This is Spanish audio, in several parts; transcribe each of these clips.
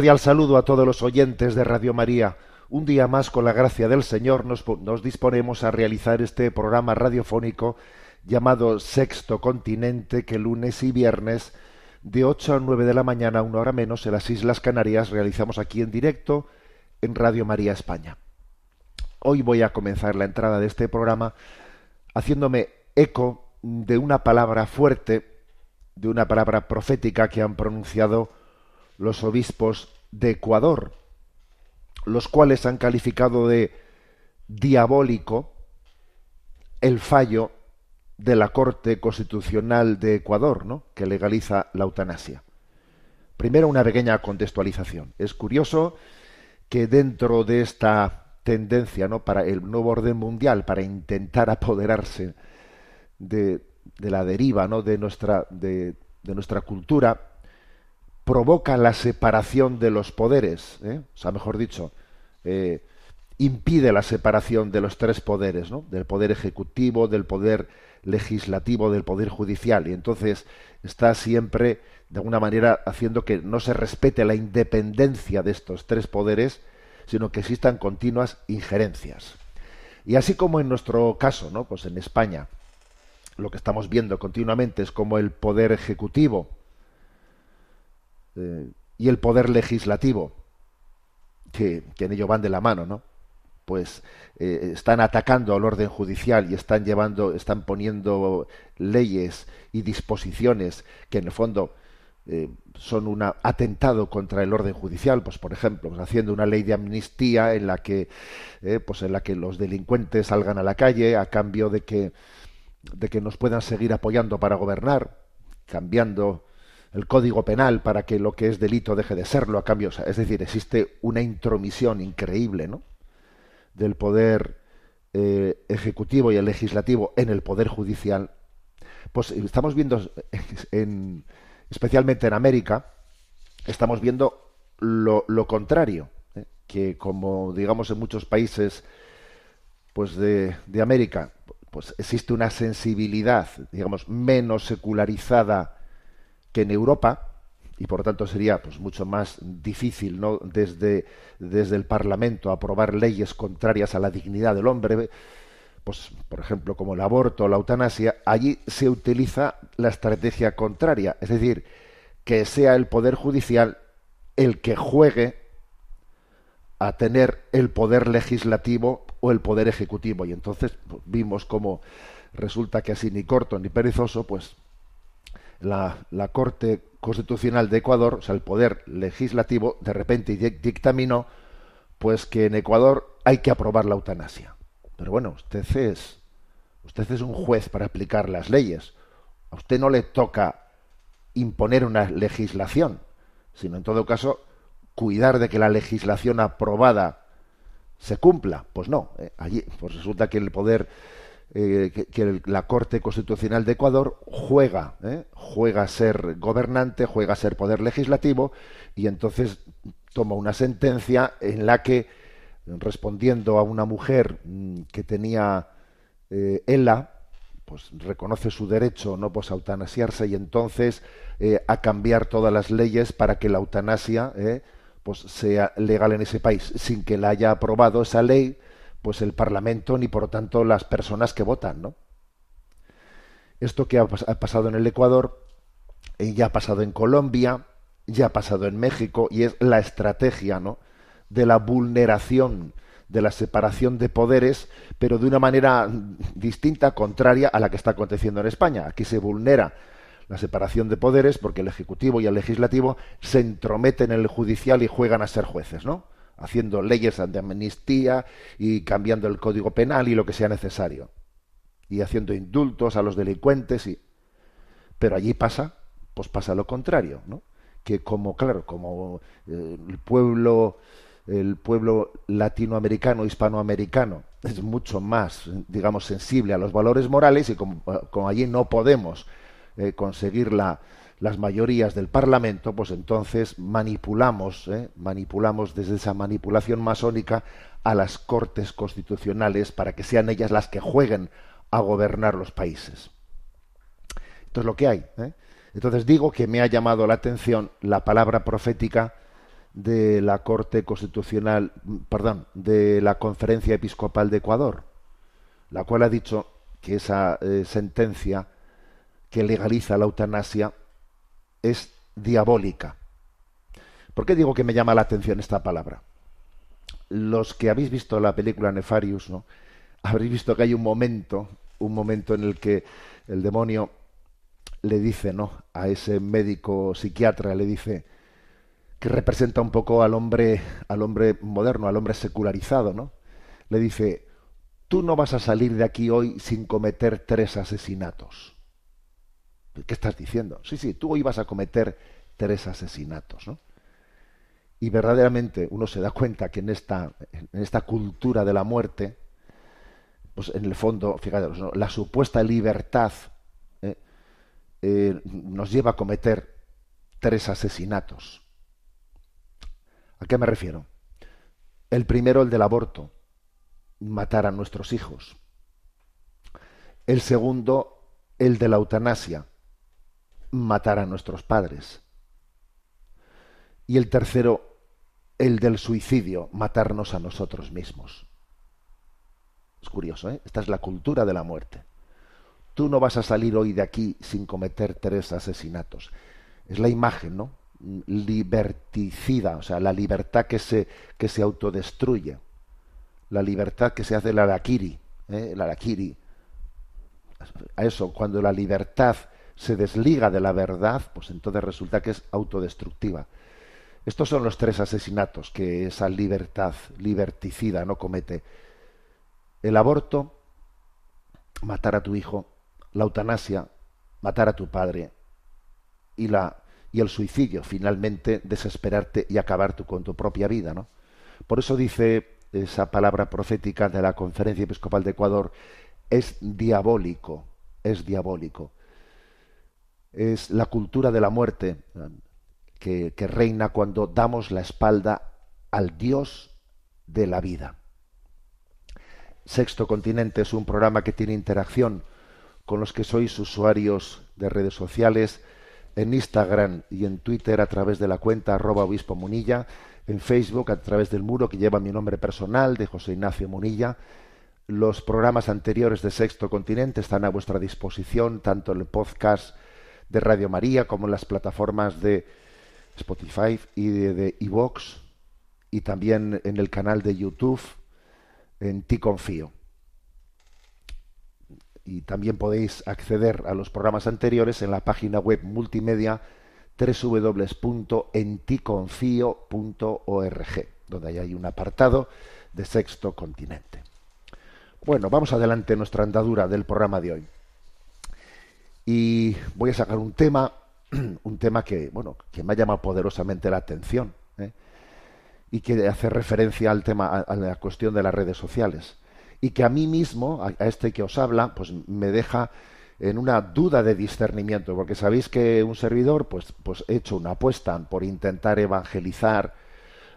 Cordial saludo a todos los oyentes de Radio María. Un día más, con la gracia del Señor, nos, nos disponemos a realizar este programa radiofónico llamado Sexto Continente, que lunes y viernes, de 8 a 9 de la mañana, una hora menos, en las Islas Canarias, realizamos aquí en directo en Radio María España. Hoy voy a comenzar la entrada de este programa haciéndome eco de una palabra fuerte, de una palabra profética que han pronunciado los obispos de Ecuador, los cuales han calificado de diabólico el fallo de la Corte Constitucional de Ecuador, ¿no? que legaliza la eutanasia. Primero una pequeña contextualización. Es curioso que dentro de esta tendencia, ¿no? para el nuevo orden mundial, para intentar apoderarse de, de la deriva, ¿no? de nuestra de, de nuestra cultura, provoca la separación de los poderes, ¿eh? o sea, mejor dicho, eh, impide la separación de los tres poderes, ¿no? del poder ejecutivo, del poder legislativo, del poder judicial, y entonces está siempre, de alguna manera, haciendo que no se respete la independencia de estos tres poderes, sino que existan continuas injerencias. Y así como en nuestro caso, ¿no? pues en España, lo que estamos viendo continuamente es como el poder ejecutivo, eh, y el poder legislativo, que, que en ello van de la mano, ¿no? Pues eh, están atacando al orden judicial y están llevando, están poniendo leyes y disposiciones que en el fondo eh, son un atentado contra el orden judicial, pues por ejemplo, pues, haciendo una ley de amnistía en la que, eh, pues en la que los delincuentes salgan a la calle a cambio de que de que nos puedan seguir apoyando para gobernar, cambiando el código penal para que lo que es delito deje de serlo a cambio. es decir, existe una intromisión increíble, ¿no? del poder eh, ejecutivo y el legislativo en el poder judicial. Pues estamos viendo, en, especialmente en América, estamos viendo lo, contrario, ¿eh? que como digamos en muchos países pues de, de América, pues existe una sensibilidad, digamos, menos secularizada que en Europa y por tanto sería pues mucho más difícil desde desde el Parlamento aprobar leyes contrarias a la dignidad del hombre pues por ejemplo como el aborto o la eutanasia allí se utiliza la estrategia contraria. Es decir que sea el poder judicial el que juegue a tener el poder legislativo o el poder ejecutivo. Y entonces pues, vimos como resulta que así ni corto ni perezoso pues la, la, Corte Constitucional de Ecuador, o sea, el poder legislativo, de repente dictaminó pues que en Ecuador hay que aprobar la eutanasia. Pero bueno, usted es usted es un juez para aplicar las leyes. A usted no le toca imponer una legislación, sino en todo caso cuidar de que la legislación aprobada se cumpla. Pues no, eh, allí pues resulta que el poder eh, que, la Corte Constitucional de Ecuador juega, ¿eh? juega a ser gobernante, juega a ser poder legislativo y entonces toma una sentencia en la que, respondiendo a una mujer mmm, que tenía eh, ELA, pues reconoce su derecho no pues a eutanasiarse y entonces eh, a cambiar todas las leyes para que la eutanasia pues sea legal en ese país sin que la haya aprobado esa ley pues el parlamento ni por tanto las personas que votan no esto que ha, ha pasado en el Ecuador eh, ya ha pasado en Colombia ya ha pasado en México y es la estrategia no de la vulneración de la separación de poderes, pero de una manera distinta, contraria a la que está aconteciendo en España. Aquí se vulnera la separación de poderes porque el Ejecutivo y el Legislativo se entrometen en el judicial y juegan a ser jueces, ¿no? Haciendo leyes de amnistía y cambiando el Código Penal y lo que sea necesario. Y haciendo indultos a los delincuentes y... Pero allí pasa, pues pasa lo contrario, ¿no? Que como, claro, como eh, el pueblo el pueblo latinoamericano, hispanoamericano, es mucho más, digamos, sensible a los valores morales y como, allí no podemos eh, conseguir la, las mayorías del Parlamento, pues entonces manipulamos, eh, manipulamos desde esa manipulación masónica a las cortes constitucionales para que sean ellas las que jueguen a gobernar los países. Esto es lo que hay. ¿eh? Entonces digo que me ha llamado la atención la palabra profética de la Corte Constitucional, perdón, de la Conferencia Episcopal de Ecuador, la cual ha dicho que esa eh, sentencia que legaliza la eutanasia es diabólica. ¿Por qué digo que me llama la atención esta palabra? Los que habéis visto la película Nefarius, ¿no? Habréis visto que hay un momento, un momento en el que el demonio le dice, ¿no? A ese médico psiquiatra le dice, que representa un poco al hombre, al hombre moderno, al hombre secularizado, ¿no? Le dice, tú no vas a salir de aquí hoy sin cometer tres asesinatos. ¿Qué estás diciendo? Sí, sí, tú vas a cometer tres asesinatos, ¿no? Y verdaderamente uno se da cuenta que en esta, en esta cultura de la muerte, pues en el fondo, fíjate, la supuesta libertad ¿eh? Eh, nos lleva a cometer tres asesinatos. ¿A qué me refiero? El primero, el del aborto, matar a nuestros hijos. El segundo, el de la eutanasia, matar a nuestros padres. Y el tercero, el del suicidio, matarnos a nosotros mismos. Es curioso, ¿eh? Esta es la cultura de la muerte. Tú no vas a salir hoy de aquí sin cometer tres asesinatos. Es la imagen, ¿no? liberticida, o sea, la libertad que se, que se autodestruye, la libertad que se hace el araquiri, ¿eh? el. A eso, cuando la libertad se desliga de la verdad, pues entonces resulta que es autodestructiva. Estos son los tres asesinatos que esa libertad liberticida no comete. El aborto, matar a tu hijo, la eutanasia, matar a tu padre, y la y el suicidio, finalmente desesperarte y acabar tú con tu propia vida, ¿no? Por eso dice esa palabra profética de la Conferencia Episcopal de Ecuador, es diabólico, es diabólico. Es la cultura de la muerte que, reina cuando damos la espalda al Dios de la vida. Sexto Continente es un programa que tiene interacción con los que sois usuarios de redes sociales, en Instagram y en Twitter a través de la cuenta arroba obispo Munilla, en Facebook a través del muro que lleva mi nombre personal de José Ignacio Munilla. Los programas anteriores de Sexto Continente están a vuestra disposición tanto en el podcast de Radio María como en las plataformas de Spotify y de Evox y también en el canal de YouTube en Ti Confío y también podéis acceder a los programas anteriores en la página web multimedia www.enticonfio.org, donde hay un apartado de Sexto Continente. Bueno, vamos adelante en nuestra andadura del programa de hoy. Y voy a sacar un tema, un tema que, bueno, que me ha llamado poderosamente la atención ¿eh? y que hace referencia al tema, a la cuestión de las redes sociales y que a mí mismo, a, este que os habla, pues me deja en una duda de discernimiento, porque sabéis que un servidor, pues, pues he hecho una apuesta por intentar evangelizar,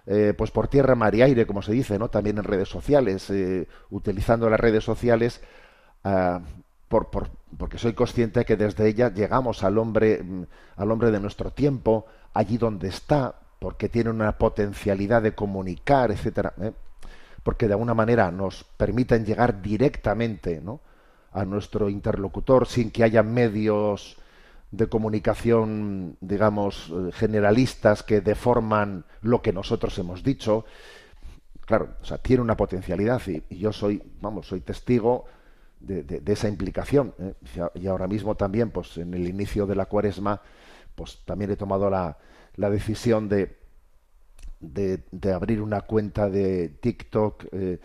eh, pues por tierra, mar y aire, como se dice, ¿no? También en redes sociales, eh, utilizando las redes sociales, ah, por, por, porque soy consciente que desde ella llegamos al hombre, mm, al hombre de nuestro tiempo, allí donde está, porque tiene una potencialidad de comunicar, etcétera, ¿eh? porque de alguna manera nos permiten llegar directamente ¿no? a nuestro interlocutor sin que haya medios de comunicación, digamos, eh, generalistas que deforman lo que nosotros hemos dicho. Claro, o sea, tiene una potencialidad y, y yo soy, vamos, soy testigo de, esa implicación. ¿eh? Y ahora mismo también, pues en el inicio de la cuaresma, pues también he tomado la, la decisión de, de, abrir una cuenta de TikTok eh,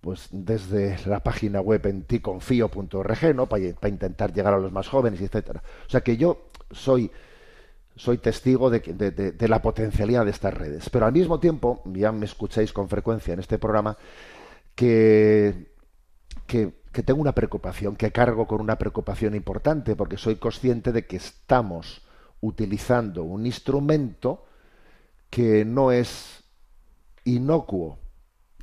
pues desde la página web en ticonfío.org, ¿no? Para, para, intentar llegar a los más jóvenes, etcétera. O sea que yo soy soy testigo de, de, de, la potencialidad de estas redes. Pero al mismo tiempo, ya me escucháis con frecuencia en este programa, que, que, que tengo una preocupación, que cargo con una preocupación importante, porque soy consciente de que estamos utilizando un instrumento que no es inocuo,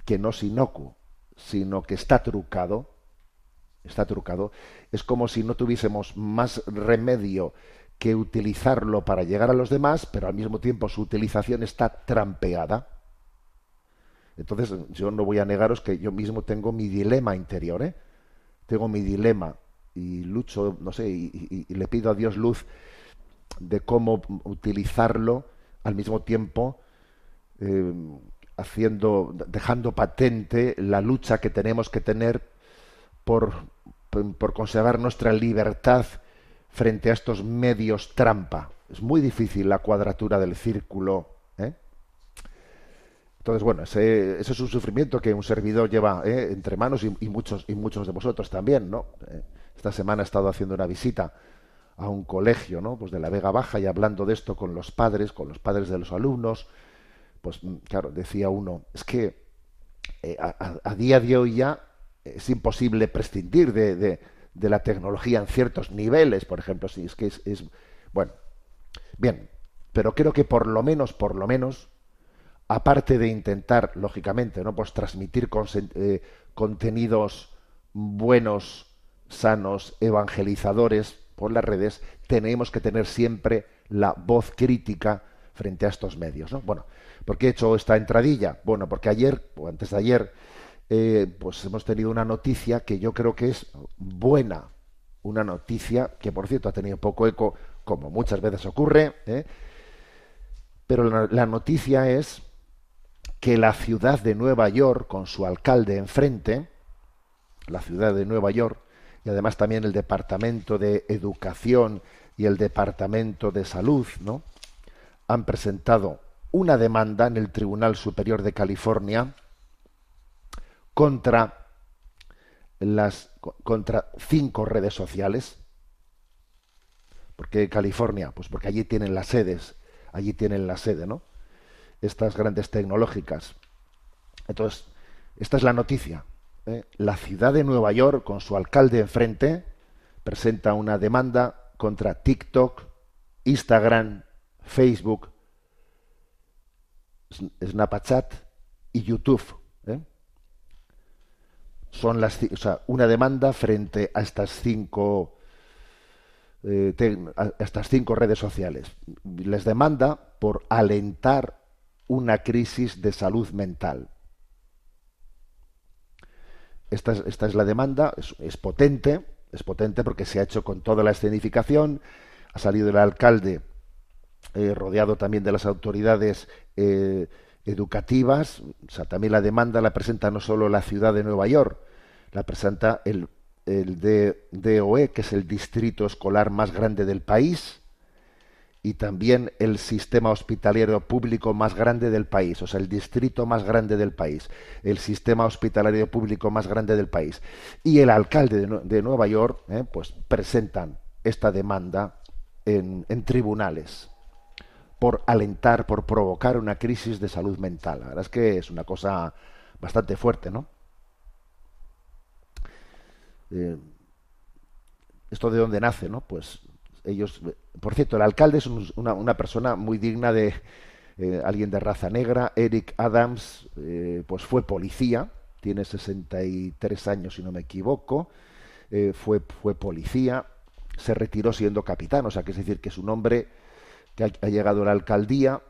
que no es inocuo, sino que está trucado, está trucado, es como si no tuviésemos más remedio que utilizarlo para llegar a los demás, pero al mismo tiempo su utilización está trampeada. Entonces, yo no voy a negaros que yo mismo tengo mi dilema interior, ¿eh? Tengo mi dilema y lucho, no sé, y, le pido a Dios luz de cómo utilizarlo al mismo tiempo eh, haciendo, dejando patente la lucha que tenemos que tener por, por conservar nuestra libertad frente a estos medios trampa. Es muy difícil la cuadratura del círculo. Entonces, bueno, ese, es un sufrimiento que un servidor lleva ¿eh? entre manos y, muchos y muchos de vosotros también, ¿no? Eh, esta semana he estado haciendo una visita a un colegio, ¿no? Pues de la Vega Baja y hablando de esto con los padres, con los padres de los alumnos, pues mm, claro, decía uno, es que eh, a, a, día de hoy ya es imposible prescindir de, de, la tecnología en ciertos niveles, por ejemplo, si es que es, bueno, bien, pero creo que por lo menos, por lo menos, aparte de intentar, lógicamente, no, pues transmitir eh, contenidos buenos, sanos, evangelizadores por las redes, tenemos que tener siempre la voz crítica frente a estos medios, ¿no? Bueno, ¿Por qué he hecho esta entradilla? Bueno, porque ayer, o antes de ayer, eh, pues hemos tenido una noticia que yo creo que es buena. Una noticia que, por cierto, ha tenido poco eco, como muchas veces ocurre. ¿eh? Pero la, la noticia es que la ciudad de Nueva York, con su alcalde enfrente, la ciudad de Nueva York, y además también el Departamento de Educación y el Departamento de Salud, ¿no? han presentado una demanda en el Tribunal Superior de California contra las contra cinco redes sociales. ¿Por qué California? Pues porque allí tienen las sedes, allí tienen la sede, ¿no? Estas grandes tecnológicas. Entonces, esta es la noticia. ¿eh? La ciudad de Nueva York, con su alcalde enfrente, presenta una demanda contra TikTok, Instagram, Facebook, Snapchat y YouTube. ¿eh? Son las, o sea, una demanda frente a estas cinco eh, a estas cinco redes sociales. Les demanda por alentar una crisis de salud mental. Esta es, esta es la demanda, es, potente, es potente porque se ha hecho con toda la escenificación, ha salido el alcalde eh, rodeado también de las autoridades eh, educativas. También la demanda la presenta no solo la ciudad de Nueva York, la presenta el, el DOE, que es el distrito escolar más grande del país, y también el sistema hospitalario público más grande del país, o sea, el distrito más grande del país, el sistema hospitalario público más grande del país. Y el alcalde de, Nueva York, eh, pues presentan esta demanda en, en tribunales por alentar, por provocar una crisis de salud mental. La verdad es que es una cosa bastante fuerte, ¿no? Eh, ¿Esto de dónde nace, no? Pues ellos, por cierto, el alcalde es una, persona muy digna de eh, alguien de raza negra, Eric Adams, eh, pues fue policía, tiene 63 años si no me equivoco, eh, fue, fue policía, se retiró siendo capitán, o sea, que es decir, que es un hombre que ha, ha llegado a la alcaldía,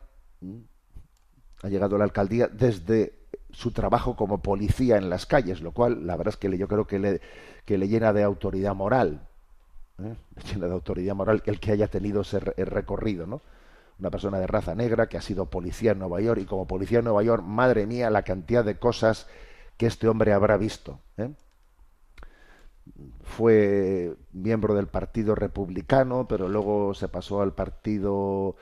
ha llegado a la alcaldía desde su trabajo como policía en las calles, lo cual la verdad es que yo creo que le, que le llena de autoridad moral, ¿eh? le llena de autoridad moral el que haya tenido ese recorrido, ¿no? Una persona de raza negra que ha sido policía en Nueva York y como policía en Nueva York, madre mía, la cantidad de cosas que este hombre habrá visto. ¿eh? Fue miembro del Partido Republicano, pero luego se pasó al Partido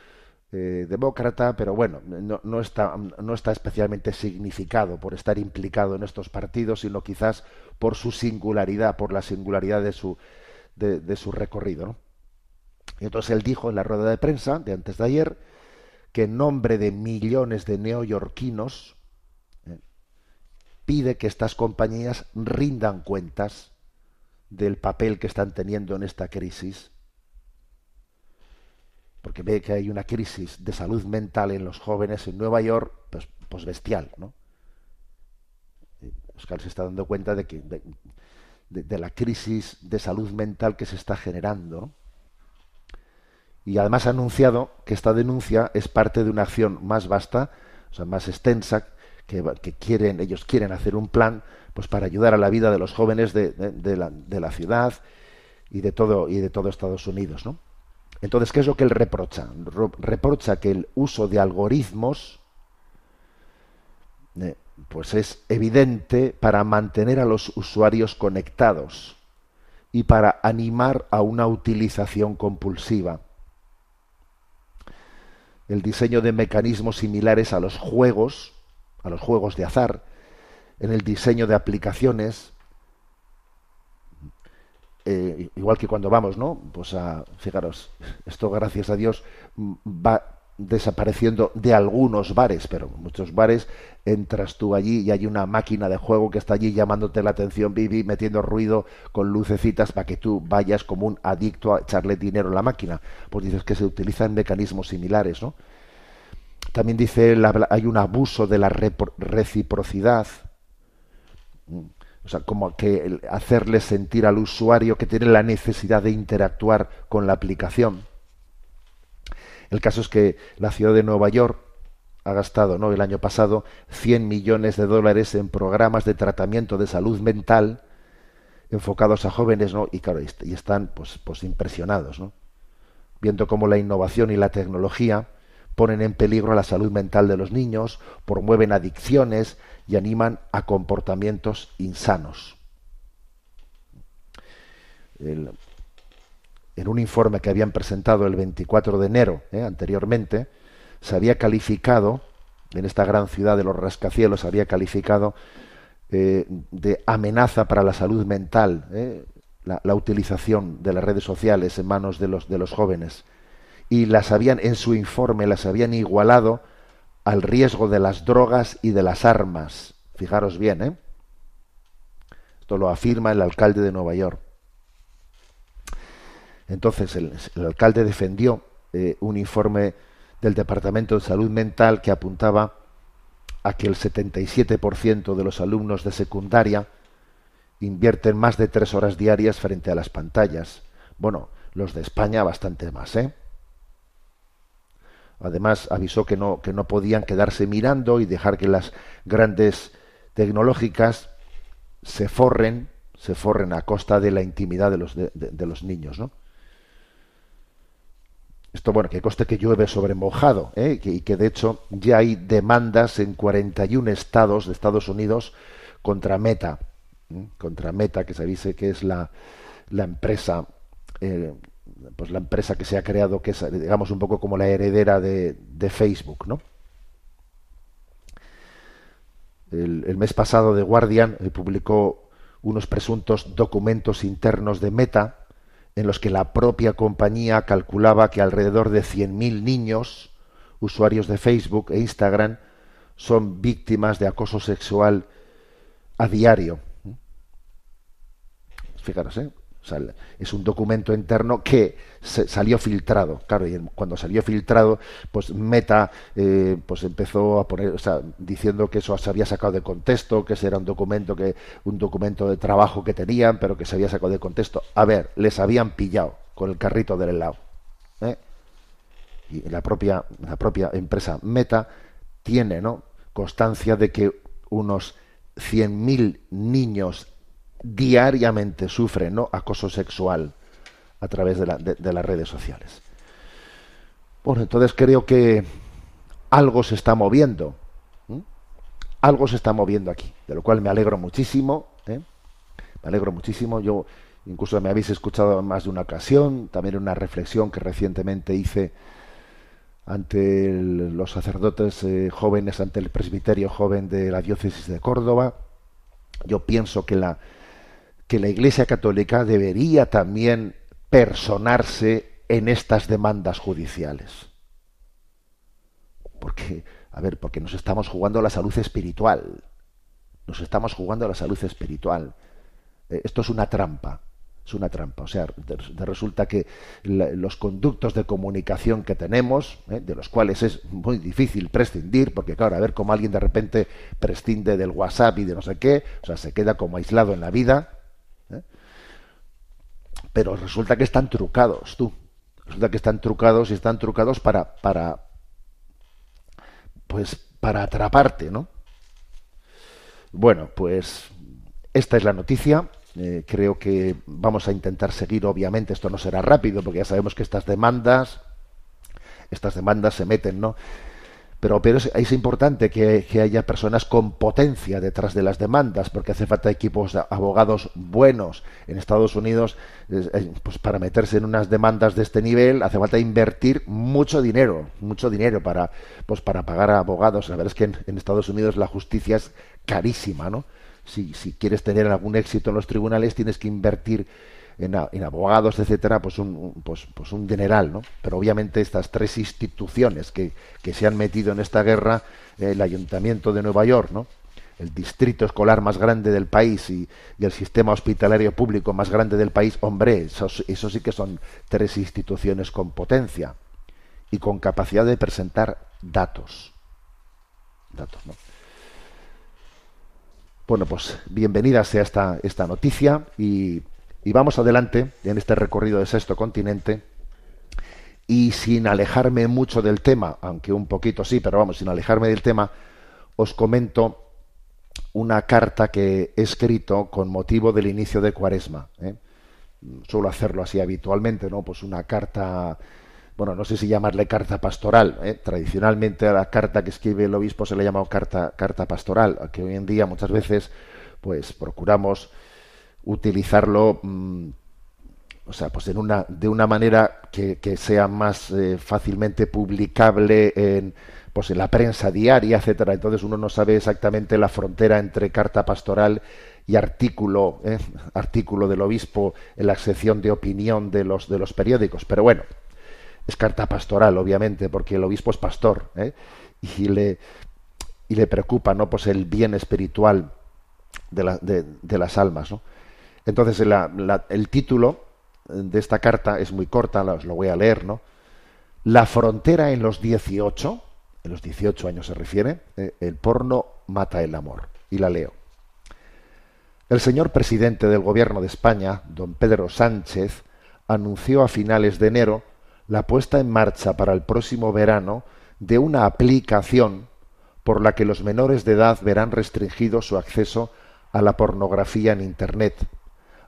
eh, demócrata, pero bueno, no, no, está, no está especialmente significado por estar implicado en estos partidos, sino quizás por su singularidad, por la singularidad de su, de, su recorrido. Y entonces él dijo en la rueda de prensa de antes de ayer que en nombre de millones de neoyorquinos eh, pide que estas compañías rindan cuentas del papel que están teniendo en esta crisis porque ve que hay una crisis de salud mental en los jóvenes en Nueva York, pues, pues bestial, ¿no? Oscar se está dando cuenta de que de, la crisis de salud mental que se está generando. Y además ha anunciado que esta denuncia es parte de una acción más vasta, o sea, más extensa, que, que quieren, ellos quieren hacer un plan pues para ayudar a la vida de los jóvenes de, de la, de la ciudad y de todo y de todo Estados Unidos, ¿no? Entonces, ¿qué es lo que él reprocha? Reprocha que el uso de algoritmos eh, pues es evidente para mantener a los usuarios conectados y para animar a una utilización compulsiva. El diseño de mecanismos similares a los juegos, a los juegos de azar, en el diseño de aplicaciones, eh, igual que cuando vamos, ¿no? Pues a, fijaros, esto gracias a Dios va desapareciendo de algunos bares, pero muchos bares entras tú allí y hay una máquina de juego que está allí llamándote la atención, Vivi, metiendo ruido con lucecitas para que tú vayas como un adicto a echarle dinero a la máquina. Pues dices que se utilizan mecanismos similares, ¿no? También dice hay un abuso de la reciprocidad o sea, como que hacerle sentir al usuario que tiene la necesidad de interactuar con la aplicación. El caso es que la ciudad de Nueva York ha gastado ¿no? el año pasado 100 millones de dólares en programas de tratamiento de salud mental enfocados a jóvenes, ¿no? Y y están pues, pues impresionados. Viendo cómo la innovación y la tecnología ponen en peligro la salud mental de los niños, promueven adicciones y animan a comportamientos insanos. El, en un informe que habían presentado el 24 de enero, eh, anteriormente, se había calificado, en esta gran ciudad de los rascacielos, se había calificado eh, de amenaza para la salud mental eh, la, utilización de las redes sociales en manos de los, jóvenes. Y las habían, en su informe, las habían igualado al riesgo de las drogas y de las armas. Fijaros bien. Esto lo afirma el alcalde de Nueva York. Entonces el, alcalde defendió eh, un informe del Departamento de Salud Mental que apuntaba a que el 77% de los alumnos de secundaria invierten más de tres horas diarias frente a las pantallas. Bueno, los de España bastante más, ¿eh? Además, avisó que no, que no podían quedarse mirando y dejar que las grandes tecnológicas se forren, se forren a costa de la intimidad de los, de los niños, ¿no? Esto, bueno, que coste que llueve sobre mojado, ¿eh? y que de hecho ya hay demandas en 41 estados de Estados Unidos contra Meta, ¿eh? contra Meta, que se dice que es la, la empresa eh, pues la empresa que se ha creado, que es, digamos, un poco como la heredera de, de Facebook, ¿no? El, mes pasado The Guardian publicó unos presuntos documentos internos de Meta en los que la propia compañía calculaba que alrededor de 100.000 niños, usuarios de Facebook e Instagram, son víctimas de acoso sexual a diario. Fijaros, ¿eh? Es un documento interno que salió filtrado. Claro, y cuando salió filtrado, pues Meta eh, pues empezó a poner, o sea, diciendo que eso se había sacado de contexto, que ese era un documento que un documento de trabajo que tenían, pero que se había sacado de contexto. A ver, les habían pillado con el carrito del helado. ¿eh? Y la propia la propia empresa Meta tiene, ¿no? constancia de que unos 100.000 niños diariamente sufren ¿no? acoso sexual a través de, la, de, las redes sociales. Bueno, entonces creo que algo se está moviendo. Algo se está moviendo aquí, de lo cual me alegro muchísimo. ¿eh? Me alegro muchísimo. Yo incluso me habéis escuchado en más de una ocasión, también una reflexión que recientemente hice ante los sacerdotes eh, jóvenes, ante el presbiterio joven de la diócesis de Córdoba. Yo pienso que la, que la Iglesia Católica debería también personarse en estas demandas judiciales. Porque, a ver, porque nos estamos jugando la salud espiritual. Nos estamos jugando la salud espiritual. Eh, esto es una trampa. Es una trampa. O sea, resulta que los conductos de comunicación que tenemos, eh, de los cuales es muy difícil prescindir, porque claro, a ver cómo alguien de repente prescinde del WhatsApp y de no sé qué, o sea, se queda como aislado en la vida. Pero resulta que están trucados, tú. Resulta que están trucados y están trucados para, para, pues, para atraparte, ¿no? Bueno, pues esta es la noticia. Eh, creo que vamos a intentar seguir, obviamente, esto no será rápido, porque ya sabemos que estas demandas, estas demandas se meten, ¿no? Pero, pero es, importante que, haya personas con potencia detrás de las demandas, porque hace falta equipos de abogados buenos. En Estados Unidos, pues para meterse en unas demandas de este nivel, hace falta invertir mucho dinero, mucho dinero para, pues para pagar a abogados. La verdad es que en, Estados Unidos la justicia es carísima, ¿no? Si, si quieres tener algún éxito en los tribunales, tienes que invertir en, abogados, etcétera, pues un, pues, pues un dineral, ¿no? Pero obviamente estas tres instituciones que, que se han metido en esta guerra, el Ayuntamiento de Nueva York, ¿no? el distrito escolar más grande del país y, el sistema hospitalario público más grande del país, hombre, eso, eso, sí que son tres instituciones con potencia y con capacidad de presentar datos. Datos, ¿no? Bueno, pues bienvenida sea esta, esta noticia y y vamos adelante en este recorrido de sexto continente y sin alejarme mucho del tema, aunque un poquito sí, pero vamos, sin alejarme del tema, os comento una carta que he escrito con motivo del inicio de Cuaresma. ¿eh? Suelo hacerlo así habitualmente, ¿no? Pues una carta, bueno, no sé si llamarle carta pastoral. ¿eh? Tradicionalmente a la carta que escribe el obispo se le llama carta, carta pastoral, que hoy en día muchas veces, pues procuramos utilizarlo mm, o sea, pues en una, de una manera que, sea más eh, fácilmente publicable en, pues en la prensa diaria, etcétera. Entonces uno no sabe exactamente la frontera entre carta pastoral y artículo, eh, artículo del obispo en la sección de opinión de los de los periódicos. Pero bueno, es carta pastoral, obviamente, porque el obispo es pastor ¿eh? y le y le preocupa, no, pues el bien espiritual de, de las almas, ¿no? Entonces, el título de esta carta es muy corta, os lo voy a leer, ¿no? La frontera en los 18, en los 18 años se refiere, eh, el porno mata el amor. Y la leo. El señor presidente del gobierno de España, don Pedro Sánchez, anunció a finales de enero la puesta en marcha para el próximo verano de una aplicación por la que los menores de edad verán restringido su acceso a la pornografía en Internet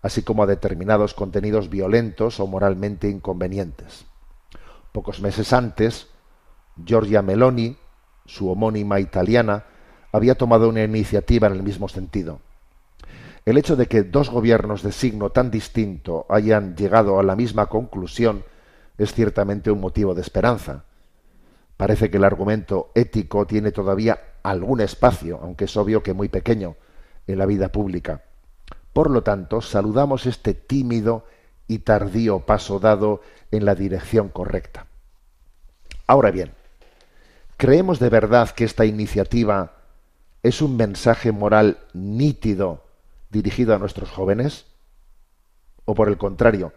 así como a determinados contenidos violentos o moralmente inconvenientes. Pocos meses antes, Giorgia Meloni, su homónima italiana, había tomado una iniciativa en el mismo sentido. El hecho de que dos gobiernos de signo tan distinto hayan llegado a la misma conclusión es ciertamente un motivo de esperanza. Parece que el argumento ético tiene todavía algún espacio, aunque es obvio que muy pequeño, en la vida pública. Por lo tanto, saludamos este tímido y tardío paso dado en la dirección correcta. Ahora bien, ¿creemos de verdad que esta iniciativa es un mensaje moral nítido dirigido a nuestros jóvenes? o por el contrario,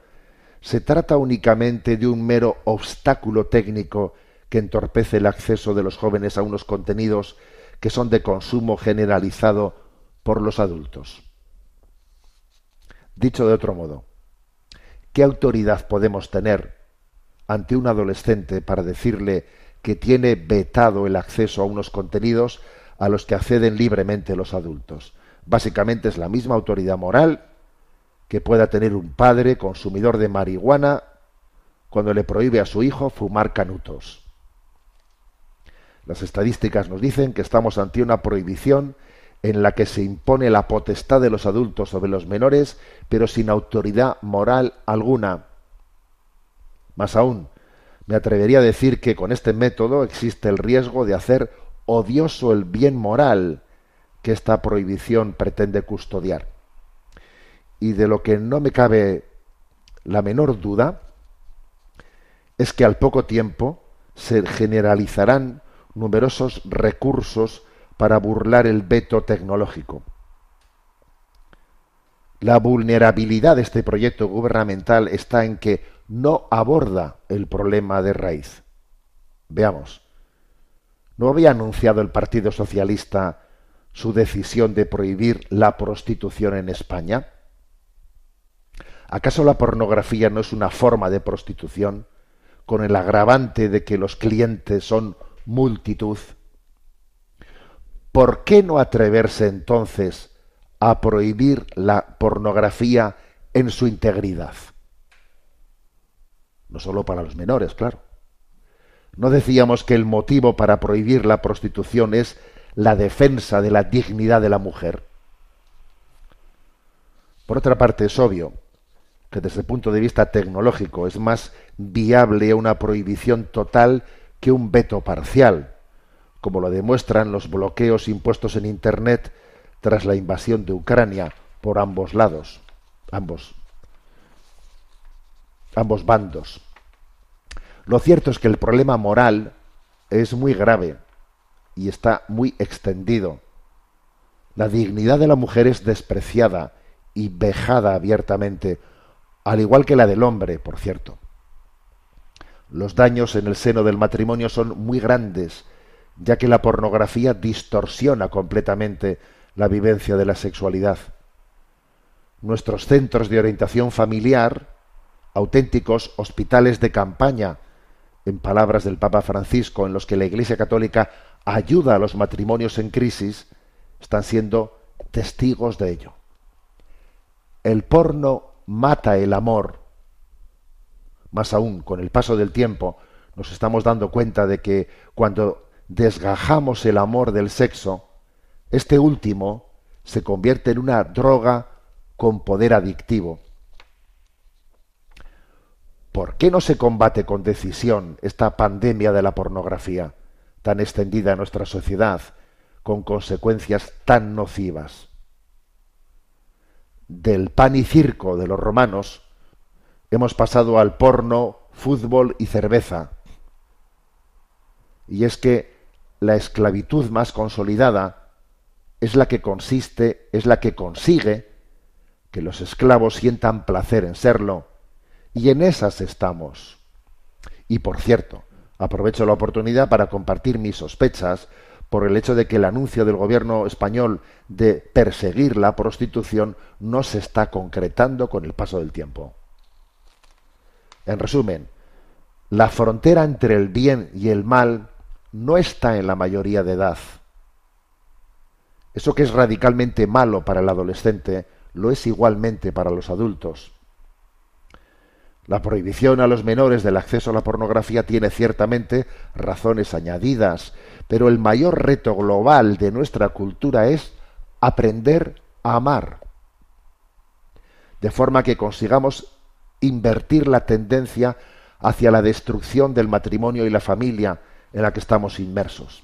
se trata únicamente de un mero obstáculo técnico que entorpece el acceso de los jóvenes a unos contenidos que son de consumo generalizado por los adultos. Dicho de otro modo, ¿qué autoridad podemos tener ante un adolescente para decirle que tiene vetado el acceso a unos contenidos a los que acceden libremente los adultos? Básicamente es la misma autoridad moral que pueda tener un padre consumidor de marihuana cuando le prohíbe a su hijo fumar canutos. Las estadísticas nos dicen que estamos ante una prohibición en la que se impone la potestad de los adultos sobre los menores, pero sin autoridad moral alguna. Más aún, me atrevería a decir que con este método existe el riesgo de hacer odioso el bien moral que esta prohibición pretende custodiar. Y de lo que no me cabe la menor duda es que al poco tiempo se generalizarán numerosos recursos para burlar el veto tecnológico. La vulnerabilidad de este proyecto gubernamental está en que no aborda el problema de raíz. Veamos. ¿No había anunciado el Partido Socialista su decisión de prohibir la prostitución en España? ¿Acaso la pornografía no es una forma de prostitución con el agravante de que los clientes son multitud. ¿Por qué no atreverse entonces a prohibir la pornografía en su integridad? No solo para los menores, claro. ¿No decíamos que el motivo para prohibir la prostitución es la defensa de la dignidad de la mujer? Por otra parte, es obvio que desde el punto de vista tecnológico es más viable una prohibición total que un veto parcial, como lo demuestran los bloqueos impuestos en Internet tras la invasión de Ucrania por ambos lados, ambos, ambos bandos. Lo cierto es que el problema moral es muy grave y está muy extendido. La dignidad de la mujer es despreciada y vejada abiertamente, al igual que la del hombre, por cierto. Los daños en el seno del matrimonio son muy grandes, ya que la pornografía distorsiona completamente la vivencia de la sexualidad. Nuestros centros de orientación familiar, auténticos hospitales de campaña, en palabras del Papa Francisco, en los que la Iglesia Católica ayuda a los matrimonios en crisis, están siendo testigos de ello. El porno mata el amor, más aún, con el paso del tiempo, nos estamos dando cuenta de que cuando desgajamos el amor del sexo, este último se convierte en una droga con poder adictivo. ¿Por qué no se combate con decisión esta pandemia de la pornografía tan extendida en nuestra sociedad, con consecuencias tan nocivas? Del pan y circo de los romanos hemos pasado al porno, fútbol y cerveza. Y es que la esclavitud más consolidada es la que consiste, es la que consigue que los esclavos sientan placer en serlo. Y en esas estamos. Y por cierto, aprovecho la oportunidad para compartir mis sospechas por el hecho de que el anuncio del gobierno español de perseguir la prostitución no se está concretando con el paso del tiempo. En resumen, la frontera entre el bien y el mal no está en la mayoría de edad. Eso que es radicalmente malo para el adolescente lo es igualmente para los adultos. La prohibición a los menores del acceso a la pornografía tiene ciertamente razones añadidas, pero el mayor reto global de nuestra cultura es aprender a amar, de forma que consigamos invertir la tendencia hacia la destrucción del matrimonio y la familia en la que estamos inmersos.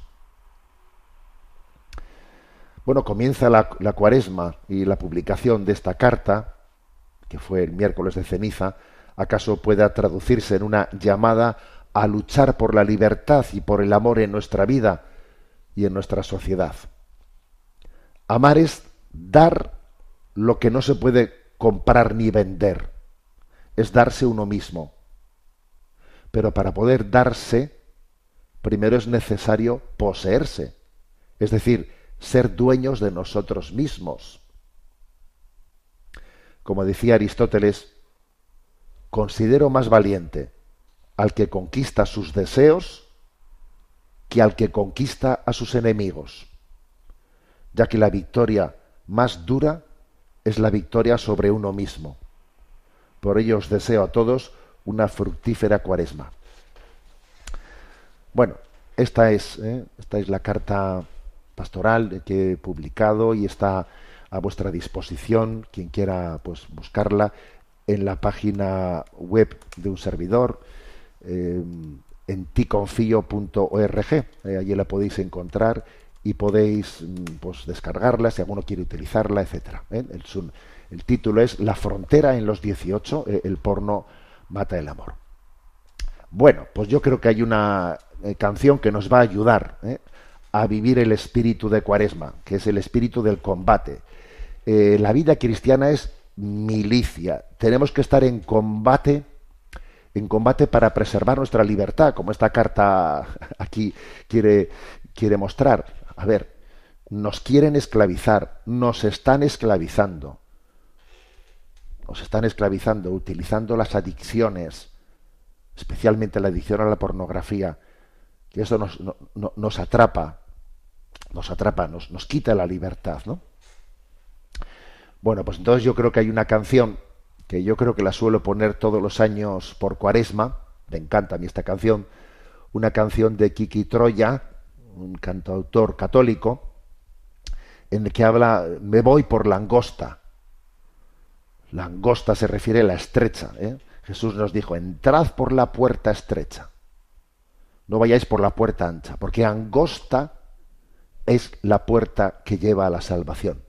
Bueno, comienza la, cuaresma y la publicación de esta carta, que fue el miércoles de ceniza, acaso pueda traducirse en una llamada a luchar por la libertad y por el amor en nuestra vida y en nuestra sociedad. Amar es dar lo que no se puede comprar ni vender es darse uno mismo. Pero para poder darse, primero es necesario poseerse, es decir, ser dueños de nosotros mismos. Como decía Aristóteles, considero más valiente al que conquista sus deseos que al que conquista a sus enemigos, ya que la victoria más dura es la victoria sobre uno mismo. Por ello os deseo a todos una fructífera cuaresma. Bueno, esta es, ¿eh? esta es la carta pastoral que he publicado y está a vuestra disposición, quien quiera pues buscarla en la página web de un servidor, eh, en ticonfio.org. Eh, allí la podéis encontrar y podéis mm, pues, descargarla si alguno quiere utilizarla, etcétera. El, el, título es La frontera en los 18, eh, el porno mata el amor. Bueno, pues yo creo que hay una eh, canción que nos va a ayudar a vivir el espíritu de Cuaresma, que es el espíritu del combate. la vida cristiana es milicia. Tenemos que estar en combate en combate para preservar nuestra libertad, como esta carta aquí quiere, quiere mostrar. A ver, nos quieren esclavizar, nos están esclavizando. Nos están esclavizando utilizando las adicciones, especialmente la adicción a la pornografía, que eso nos, nos atrapa, nos atrapa, nos, nos quita la libertad, ¿no? Bueno, pues entonces yo creo que hay una canción que yo creo que la suelo poner todos los años por cuaresma, me encanta a mí esta canción, una canción de Kiki Troya, un cantautor católico, en el que habla, me voy por la angosta. La angosta se refiere a la estrecha. ¿eh? Jesús nos dijo, entrad por la puerta estrecha. No vayáis por la puerta ancha, porque angosta es la puerta que lleva a la salvación.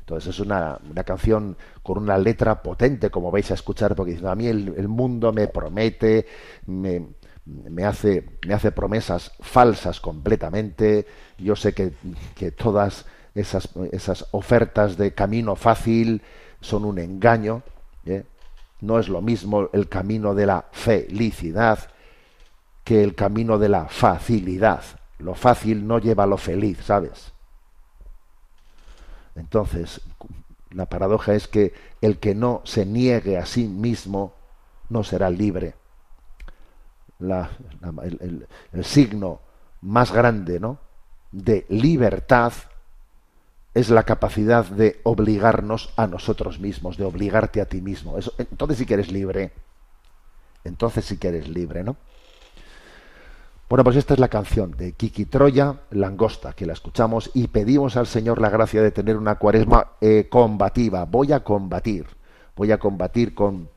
Entonces es una, una, canción con una letra potente, como vais a escuchar, porque dice, a mí el, el mundo me promete, me, me hace, me hace promesas falsas completamente. Yo sé que, que todas esas, esas, ofertas de camino fácil son un engaño. ¿eh? No es lo mismo el camino de la felicidad que el camino de la facilidad. Lo fácil no lleva a lo feliz, ¿sabes? Entonces, la paradoja es que el que no se niegue a sí mismo no será libre el, signo más grande ¿no? de libertad es la capacidad de obligarnos a nosotros mismos, de obligarte a ti mismo. Entonces sí que eres libre. Entonces sí que eres libre, ¿no? Bueno, pues esta es la canción de Kiki Troya, Langosta, que la escuchamos y pedimos al Señor la gracia de tener una cuaresma eh, combativa. Voy a combatir, voy a combatir con,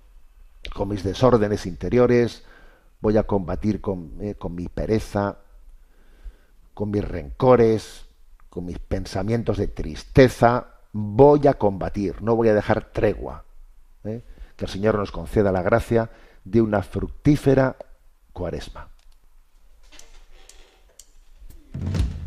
con mis desórdenes interiores, voy a combatir eh, con, mi pereza, con mis rencores, con mis pensamientos de tristeza, voy a combatir, no voy a dejar tregua. ¿eh? Que el Señor nos conceda la gracia de una fructífera cuaresma. Del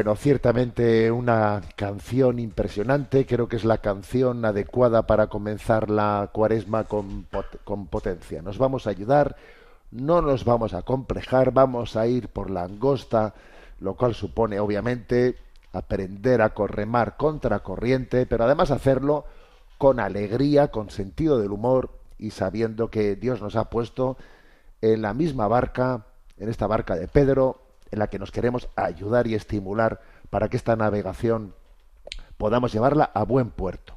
Bueno, ciertamente una canción impresionante, creo que es la canción adecuada para comenzar la cuaresma con, con potencia. Nos vamos a ayudar, no nos vamos a complejar, vamos a ir por la angosta, lo cual supone obviamente aprender a corremar contra corriente, pero además hacerlo con alegría, con sentido del humor y sabiendo que Dios nos ha puesto en la misma barca, en esta barca de Pedro, en la que nos queremos ayudar y estimular para que esta navegación podamos llevarla a buen puerto.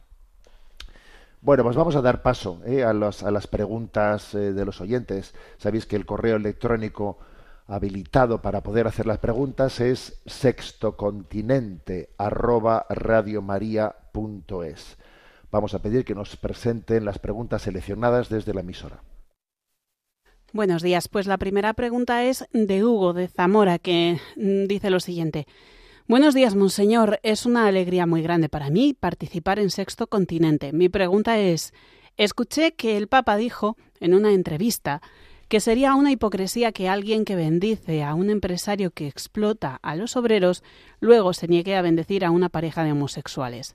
Bueno, pues vamos a dar paso eh, a, las- preguntas eh, de los oyentes. Sabéis que el correo electrónico habilitado para poder hacer las preguntas es sextocontinente arroba radiomaria.es. Vamos a pedir que nos presenten las preguntas seleccionadas desde la emisora. Buenos días. Pues la primera pregunta es de Hugo de Zamora, que mm, dice lo siguiente. Buenos días, Monseñor. Es una alegría muy grande para mí participar en Sexto Continente. Mi pregunta es, escuché que el Papa dijo en una entrevista que sería una hipocresía que alguien que bendice a un empresario que explota a los obreros luego se niegue a bendecir a una pareja de homosexuales.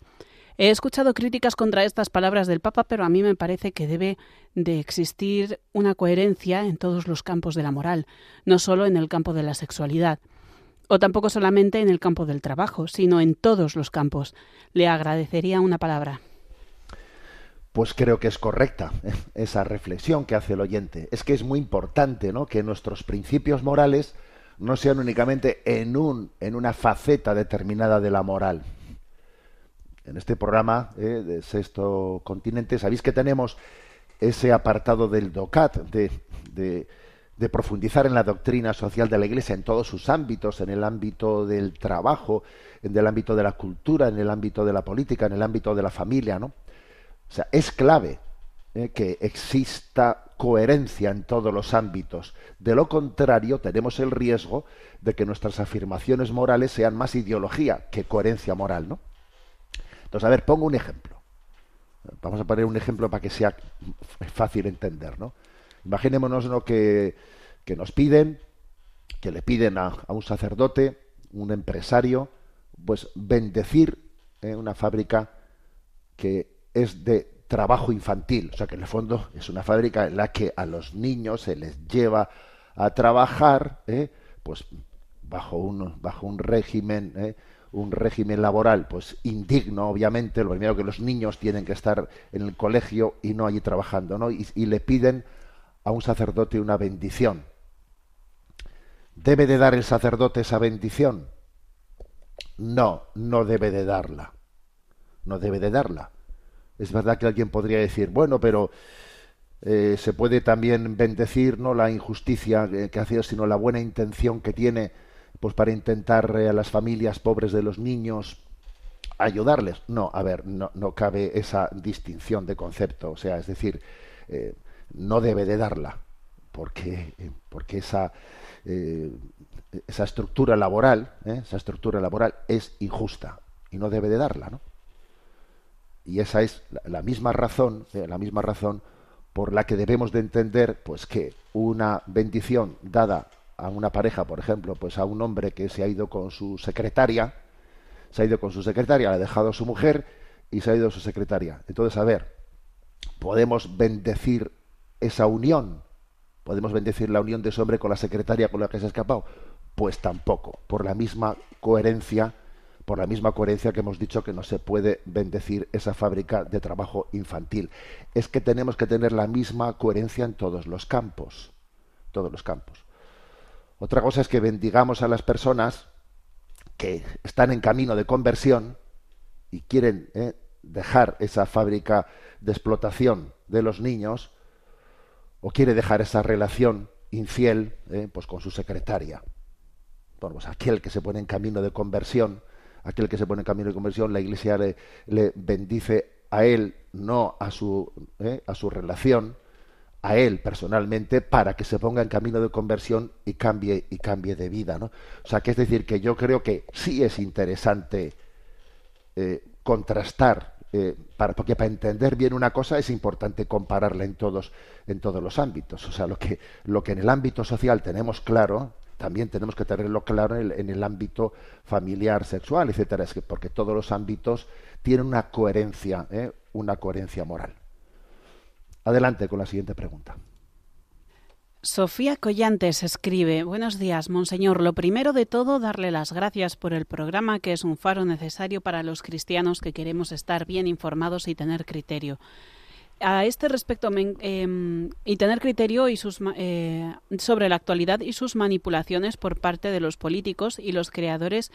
He escuchado críticas contra estas palabras del Papa, pero a mí me parece que debe de existir una coherencia en todos los campos de la moral, no solo en el campo de la sexualidad, o tampoco solamente en el campo del trabajo, sino en todos los campos. Le agradecería una palabra. Pues creo que es correcta ¿eh? esa reflexión que hace el oyente. Es que es muy importante ¿no? que nuestros principios morales no sean únicamente en, un, en una faceta determinada de la moral. En este programa ¿eh? de Sexto Continente, sabéis que tenemos ese apartado del DOCAT, de, de, profundizar en la doctrina social de la Iglesia en todos sus ámbitos, en el ámbito del trabajo, en el ámbito de la cultura, en el ámbito de la política, en el ámbito de la familia, ¿no? O sea, es clave ¿eh? que exista coherencia en todos los ámbitos. De lo contrario, tenemos el riesgo de que nuestras afirmaciones morales sean más ideología que coherencia moral, ¿no? Entonces, a ver, pongo un ejemplo. Vamos a poner un ejemplo para que sea fácil entender, ¿no? Imaginémonos lo que, que nos piden, que le piden a, un sacerdote, un empresario, pues bendecir eh, una fábrica que es de trabajo infantil, o sea que en el fondo es una fábrica en la que a los niños se les lleva a trabajar, eh, pues bajo un bajo un régimen eh, un régimen laboral pues indigno obviamente lo primero que los niños tienen que estar en el colegio y no allí trabajando no y, le piden a un sacerdote una bendición. Debe de dar el sacerdote esa bendición no no debe de darla. No debe de darla. Es verdad que alguien podría decir bueno pero eh, se puede también bendecir no la injusticia que, que hace sino la buena intención que tiene pues para intentar eh, a las familias pobres de los niños ayudarles. No, a ver, no, cabe esa distinción de concepto. O sea, es decir, eh, no debe de darla, porque, eh, porque esa, esa estructura laboral, esa estructura laboral es injusta y no debe de darla, ¿no? Y esa es la misma razón, la misma razón por la que debemos de entender, pues que una bendición dada a una pareja, por ejemplo, pues a un hombre que se ha ido con su secretaria, se ha ido con su secretaria, le ha dejado a su mujer y se ha ido su secretaria. Entonces, a ver, ¿podemos bendecir esa unión? ¿Podemos bendecir la unión de ese hombre con la secretaria con la que se ha escapado? Pues tampoco, por la misma coherencia, por la misma coherencia que hemos dicho que no se puede bendecir esa fábrica de trabajo infantil. Es que tenemos que tener la misma coherencia en todos los campos, todos los campos. Otra cosa es que bendigamos a las personas que están en camino de conversión y quieren eh, dejar esa fábrica de explotación de los niños o quiere dejar esa relación infiel eh, pues con su secretaria. Pues aquel que se pone en camino de conversión, aquel que se pone en camino de conversión, la Iglesia le, le bendice a él, no a su, eh, a su relación, a él personalmente para que se ponga en camino de conversión y cambie y cambie de vida, ¿no? O sea, que es decir que yo creo que sí es interesante eh, contrastar, eh, para, porque para entender bien una cosa es importante compararla en todos en todos los ámbitos. O sea, lo que lo que en el ámbito social tenemos claro, también tenemos que tenerlo claro en el, en el ámbito familiar, sexual, etcétera, es que porque todos los ámbitos tienen una coherencia, ¿eh? una coherencia moral. Adelante con la siguiente pregunta. Sofía Collantes escribe, Buenos días, Monseñor. Lo primero de todo, darle las gracias por el programa que es un faro necesario para los cristianos que queremos estar bien informados y tener criterio. A este respecto, eh, y tener criterio eh, sobre la actualidad y sus manipulaciones por parte de los políticos y los creadores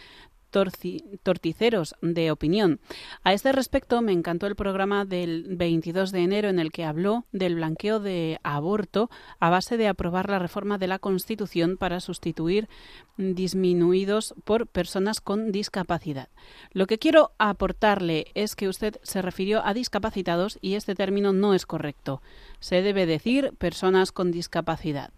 torticeros de opinión. A este respecto, me encantó el programa del 22 de enero en el que habló del blanqueo de aborto a base de aprobar la reforma de la Constitución para sustituir disminuidos por personas con discapacidad. Lo que quiero aportarle es que usted se refirió a discapacitados y este término no es correcto. Se debe decir personas con discapacidad.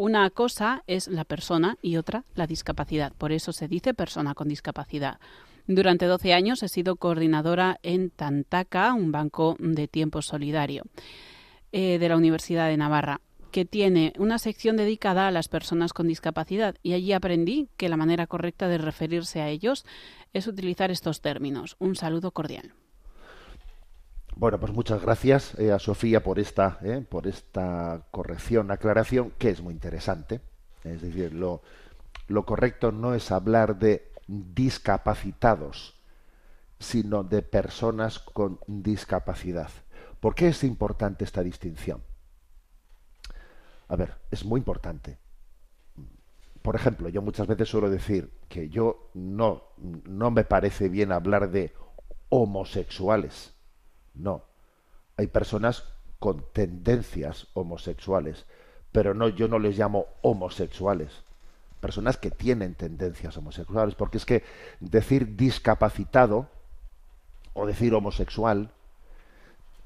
Una cosa es la persona y otra la discapacidad. Por eso se dice persona con discapacidad. Durante 12 años he sido coordinadora en Tantaca, un banco de tiempo solidario eh, de la Universidad de Navarra que tiene una sección dedicada a las personas con discapacidad y allí aprendí que la manera correcta de referirse a ellos es utilizar estos términos. Un saludo cordial. Bueno, pues muchas gracias eh, a Sofía por esta, eh, por esta corrección, aclaración, que es muy interesante. Es decir, lo, lo correcto no es hablar de discapacitados, sino de personas con discapacidad. ¿Por qué es importante esta distinción? A ver, es muy importante. Por ejemplo, yo muchas veces suelo decir que yo no, no me parece bien hablar de homosexuales no. Hay personas con tendencias homosexuales, pero no, yo no les llamo homosexuales. Personas que tienen tendencias homosexuales, porque es que decir discapacitado o decir homosexual,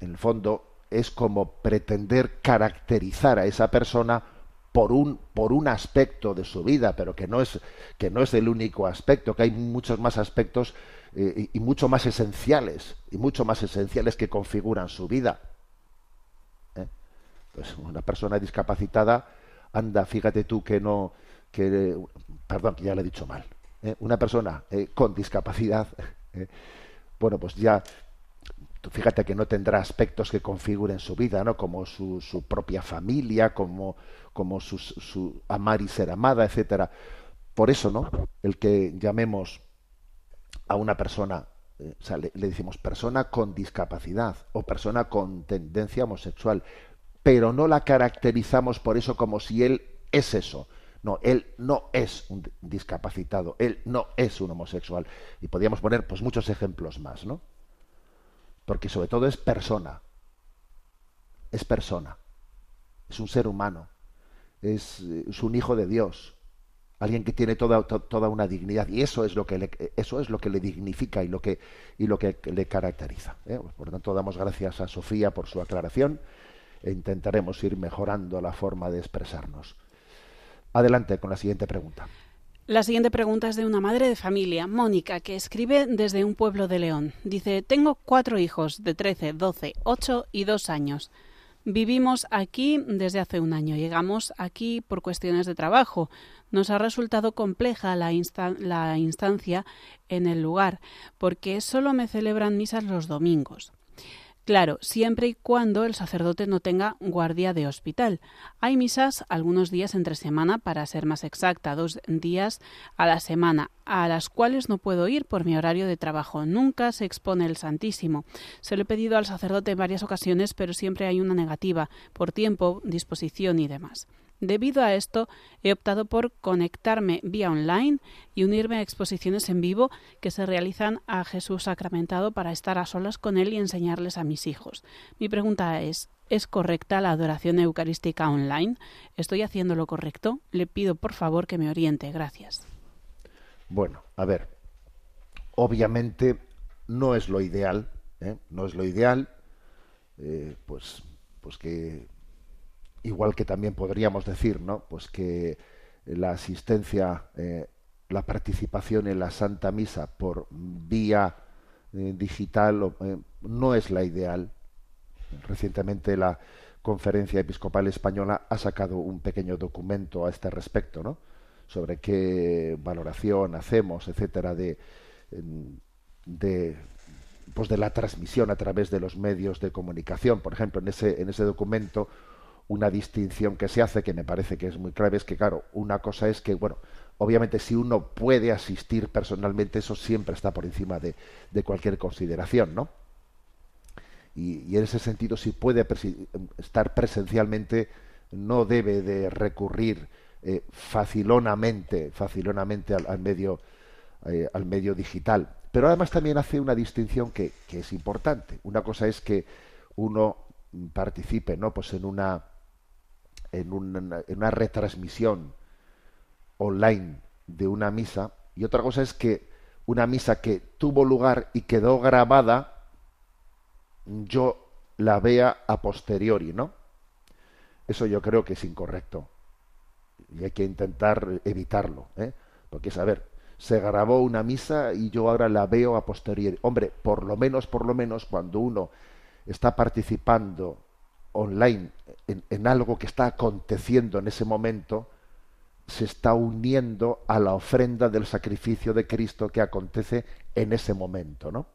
en el fondo, es como pretender caracterizar a esa persona por un, por un aspecto de su vida, pero que no es, que no es el único aspecto, que hay muchos más aspectos eh, y, mucho más esenciales, y mucho más esenciales que configuran su vida. ¿Eh? Pues una persona discapacitada anda, fíjate tú que no, que, perdón, que ya lo he dicho mal. ¿eh? Una persona con discapacidad, bueno, pues ya fíjate que no tendrá aspectos que configuren su vida, ¿no? Como su, su propia familia, como, como su, su, amar y ser amada, etcétera. Por eso, ¿no? El que llamemos a una persona, eh, o sea, le, decimos persona con discapacidad o persona con tendencia homosexual, pero no la caracterizamos por eso como si él es eso. No, él no es un discapacitado, él no es un homosexual. Y podríamos poner pues muchos ejemplos más, ¿no? porque sobre todo es persona, es persona, es un ser humano, es, es un hijo de Dios, alguien que tiene toda, to, toda una dignidad y eso es lo que le, eso es lo que le dignifica y lo que y lo que le caracteriza. ¿eh? Por lo tanto, damos gracias a Sofía por su aclaración e intentaremos ir mejorando la forma de expresarnos. Adelante con la siguiente pregunta. La siguiente pregunta es de una madre de familia, Mónica, que escribe desde un pueblo de León. Dice, tengo cuatro hijos de 13, 12, 8 y 2 años. Vivimos aquí desde hace un año. Llegamos aquí por cuestiones de trabajo. Nos ha resultado compleja la, la instancia en el lugar, porque solo me celebran misas los domingos. Claro, siempre y cuando el sacerdote no tenga guardia de hospital. Hay misas algunos días entre semana, para ser más exacta, dos días a la semana, a las cuales no puedo ir por mi horario de trabajo. Nunca se expone el Santísimo. Se lo he pedido al sacerdote en varias ocasiones, pero siempre hay una negativa, por tiempo, disposición y demás. Debido a esto, he optado por conectarme vía online y unirme a exposiciones en vivo que se realizan a Jesús sacramentado para estar a solas con Él y enseñarles a mis hijos. Mi pregunta es, ¿es correcta la adoración eucarística online? ¿Estoy haciendo lo correcto? Le pido por favor que me oriente. Gracias. Bueno, a ver, obviamente no es lo ideal, ¿eh? no es lo ideal, eh, pues, pues que igual que también podríamos decir, ¿no? Pues que la asistencia, eh, la participación en la Santa Misa por vía eh, digital eh, no es la ideal. Recientemente la Conferencia Episcopal Española ha sacado un pequeño documento a este respecto, ¿no? Sobre qué valoración hacemos, etcétera, de, de pues de la transmisión a través de los medios de comunicación. Por ejemplo, en ese, en ese documento una distinción que se hace que me parece que es muy clave es que claro una cosa es que bueno obviamente si uno puede asistir personalmente eso siempre está por encima de, de cualquier consideración no y, en ese sentido si puede estar presencialmente no debe de recurrir eh, facilonamente facilonamente al, al medio eh, al medio digital. Pero además también hace una distinción que, que es importante. Una cosa es que uno participe no pues en una en una, en una retransmisión online de una misa y otra cosa es que una misa que tuvo lugar y quedó grabada yo la vea a posteriori, ¿no? Eso yo creo que es incorrecto y hay que intentar evitarlo, ¿eh? porque es a ver, se grabó una misa y yo ahora la veo a posteriori. Hombre, por lo menos, por lo menos, cuando uno está participando online en, algo que está aconteciendo en ese momento, se está uniendo a la ofrenda del sacrificio de Cristo que acontece en ese momento, ¿no?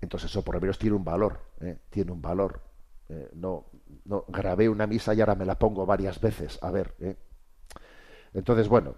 Entonces eso por lo menos tiene un valor, ¿eh? tiene un valor. Eh, no, no grabé una misa y ahora me la pongo varias veces. A ver, ¿eh? entonces bueno,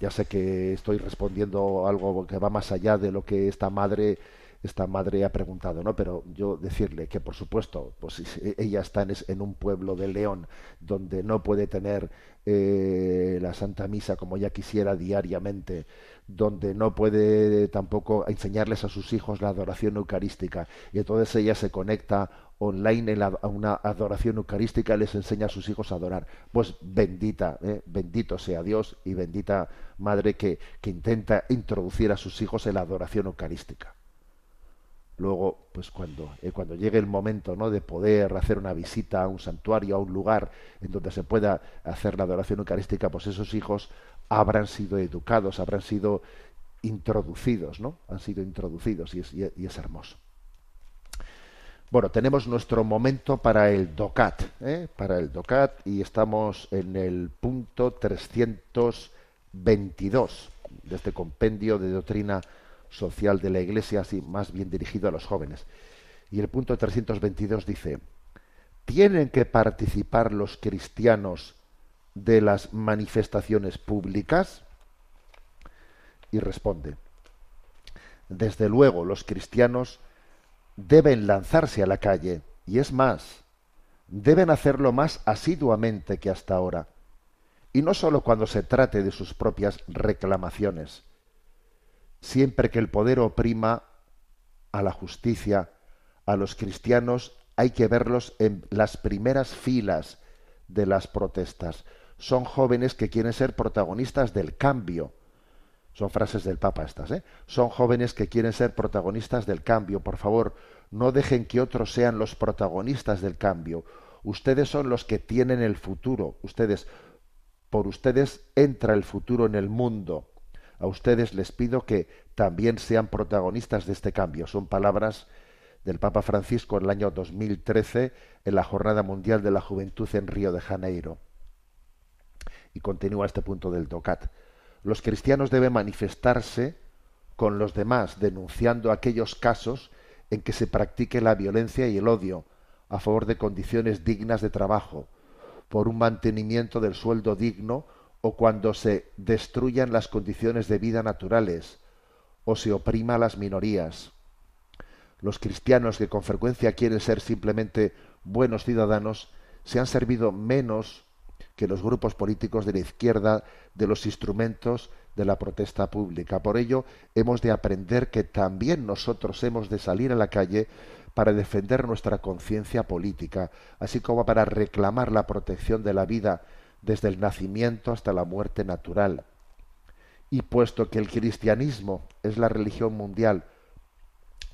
ya sé que estoy respondiendo algo que va más allá de lo que esta madre esta madre ha preguntado, ¿no? Pero yo decirle que, por supuesto, pues ella está en, un pueblo de León donde no puede tener eh, la Santa Misa como ella quisiera diariamente, donde no puede tampoco enseñarles a sus hijos la adoración eucarística, y entonces ella se conecta online a una adoración eucarística les enseña a sus hijos a adorar. Pues bendita, ¿eh? bendito sea Dios y bendita madre que, que intenta introducir a sus hijos en la adoración eucarística luego pues cuando eh, cuando llegue el momento no de poder hacer una visita a un santuario a un lugar en donde se pueda hacer la adoración eucarística pues esos hijos habrán sido educados habrán sido introducidos no han sido introducidos y es, y es hermoso. Bueno, tenemos nuestro momento para el DOCAT, ¿eh? para el DOCAT y estamos en el punto 322 de este compendio de doctrina social de la Iglesia, así más bien dirigido a los jóvenes. Y el punto 322 dice, ¿tienen que participar los cristianos de las manifestaciones públicas? Y responde, desde luego los cristianos deben lanzarse a la calle, y es más, deben hacerlo más asiduamente que hasta ahora, y no sólo cuando se trate de sus propias reclamaciones. Siempre que el poder oprima a la justicia, a los cristianos hay que verlos en las primeras filas de las protestas. Son jóvenes que quieren ser protagonistas del cambio, son frases del Papa estas, ¿eh? Son jóvenes que quieren ser protagonistas del cambio. Por favor, no dejen que otros sean los protagonistas del cambio. Ustedes son los que tienen el futuro. Ustedes, por ustedes entra el futuro en el mundo. A ustedes les pido que también sean protagonistas de este cambio. Son palabras del Papa Francisco en el año 2013 en la Jornada Mundial de la Juventud en Río de Janeiro. Y continúa este punto del DOCAT los cristianos deben manifestarse con los demás, denunciando aquellos casos en que se practique la violencia y el odio a favor de condiciones dignas de trabajo, por un mantenimiento del sueldo digno o cuando se destruyan las condiciones de vida naturales o se oprima a las minorías. Los cristianos que con frecuencia quieren ser simplemente buenos ciudadanos se han servido menos que los grupos políticos de la izquierda de los instrumentos de la protesta pública. Por ello, hemos de aprender que también nosotros hemos de salir a la calle para defender nuestra conciencia política, así como para reclamar la protección de la vida desde el nacimiento hasta la muerte natural. Y puesto que el cristianismo es la religión mundial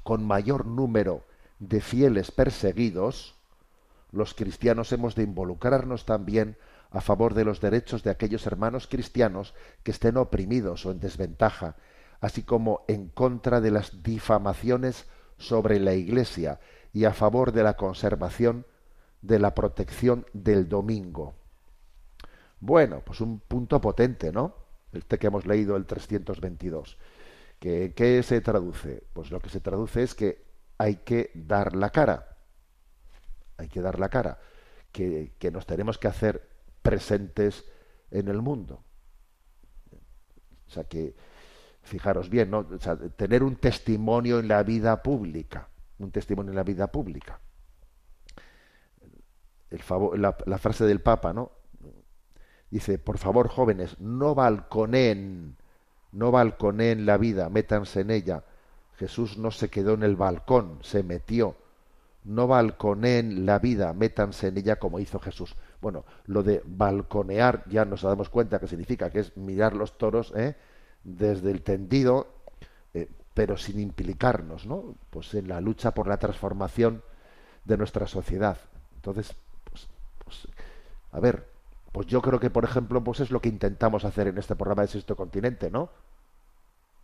con mayor número de fieles perseguidos, los cristianos hemos de involucrarnos también a favor de los derechos de aquellos hermanos cristianos que estén oprimidos o en desventaja, así como en contra de las difamaciones sobre la Iglesia y a favor de la conservación de la protección del domingo. Bueno, pues un punto potente, ¿no? Este que hemos leído, el 322. ¿Qué, ¿Qué se traduce? Pues lo que se traduce es que hay que dar la cara. Hay que dar la cara. Que, que nos tenemos que hacer presentes en el mundo. O sea que, fijaros bien, ¿no? tener un testimonio en la vida pública, un testimonio en la vida pública. La, frase del Papa, ¿no? Dice, por favor, jóvenes, no balconeen, no balconeen la vida, métanse en ella. Jesús no se quedó en el balcón, se metió. No balconeen la vida, métanse en ella como hizo Jesús. Bueno, lo de balconear ya nos damos cuenta que significa que es mirar los toros ¿eh? desde el tendido, eh, pero sin implicarnos, ¿no? Pues en la lucha por la transformación de nuestra sociedad. Entonces, pues, pues, a ver, pues yo creo que, por ejemplo, pues es lo que intentamos hacer en este programa de Sexto Continente, ¿no?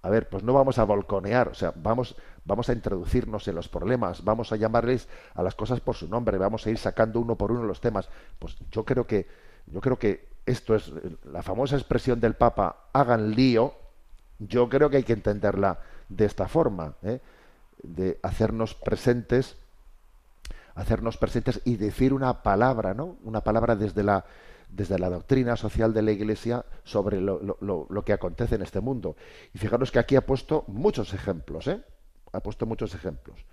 a ver, pues no vamos a balconear, o sea, vamos, vamos a introducirnos en los problemas, vamos a llamarles a las cosas por su nombre, vamos a ir sacando uno por uno los temas. Pues yo creo que, yo creo que esto es la famosa expresión del Papa, hagan lío, yo creo que hay que entenderla de esta forma, ¿eh? de hacernos presentes, hacernos presentes y decir una palabra, ¿no? Una palabra desde la desde la doctrina social de la Iglesia sobre lo, que acontece en este mundo. Y fijaros que aquí ha puesto muchos ejemplos, ¿eh? Ha puesto muchos ejemplos.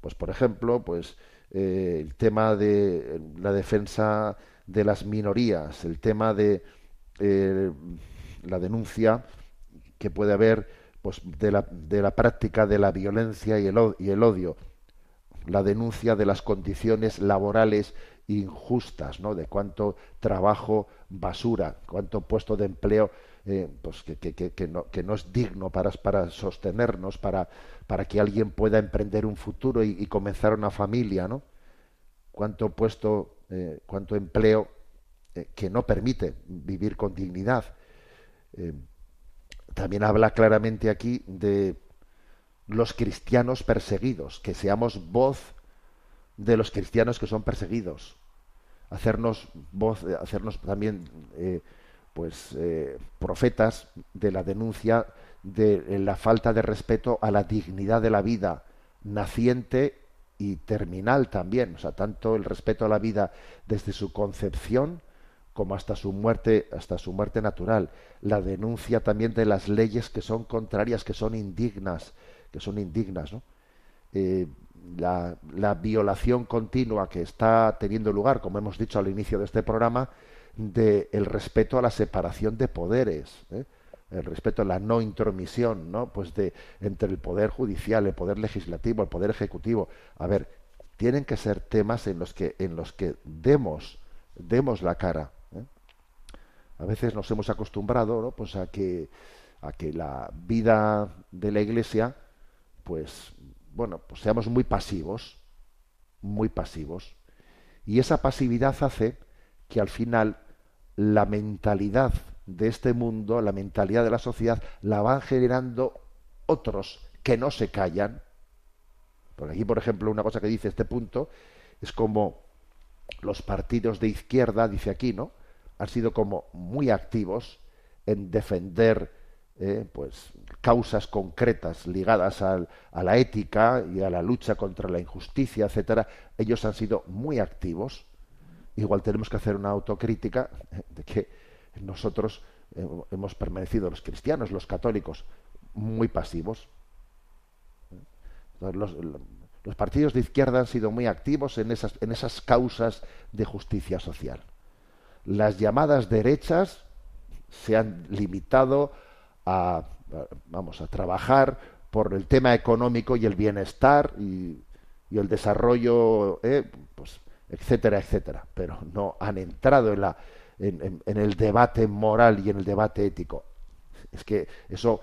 Pues, por ejemplo, pues eh, el tema de la defensa de las minorías, el tema de eh, la denuncia que puede haber pues, de, la, de la práctica de la violencia y el, y el odio, la denuncia de las condiciones laborales injustas, ¿no? De cuánto trabajo basura, cuánto puesto de empleo eh, pues que, que, que, no, es digno para, para sostenernos, para, para que alguien pueda emprender un futuro y, comenzar una familia, ¿no? Cuánto puesto, eh, cuánto empleo eh, que no permite vivir con dignidad. También habla claramente aquí de los cristianos perseguidos, que seamos voz de los cristianos que son perseguidos, hacernos voz, hacernos también eh, pues eh, profetas de la denuncia de la falta de respeto a la dignidad de la vida naciente y terminal también, o sea, tanto el respeto a la vida desde su concepción como hasta su muerte, hasta su muerte natural, la denuncia también de las leyes que son contrarias, que son indignas, que son indignas, ¿no? Eh, la, la, violación continua que está teniendo lugar, como hemos dicho al inicio de este programa, del el respeto a la separación de poderes, ¿eh? el respeto a la no intromisión, ¿no? Pues de entre el poder judicial, el poder legislativo, el poder ejecutivo. A ver, tienen que ser temas en los que en los que demos demos la cara. ¿eh? A veces nos hemos acostumbrado, ¿no? Pues a que a que la vida de la Iglesia, pues bueno, pues seamos muy pasivos, muy pasivos. Y esa pasividad hace que al final la mentalidad de este mundo, la mentalidad de la sociedad, la van generando otros que no se callan. Por aquí, por ejemplo, una cosa que dice este punto es como los partidos de izquierda, dice aquí, ¿no? Han sido como muy activos en defender eh, pues causas concretas ligadas al, a la ética y a la lucha contra la injusticia, etcétera, ellos han sido muy activos. Igual tenemos que hacer una autocrítica de que nosotros eh, hemos permanecido, los cristianos, los católicos, muy pasivos. Los, los, partidos de izquierda han sido muy activos en esas, en esas causas de justicia social. Las llamadas derechas se han limitado a, vamos, a trabajar por el tema económico y el bienestar y, el desarrollo, eh, pues, etcétera, etcétera, pero no han entrado en, la, en, el debate moral y en el debate ético. Es que eso,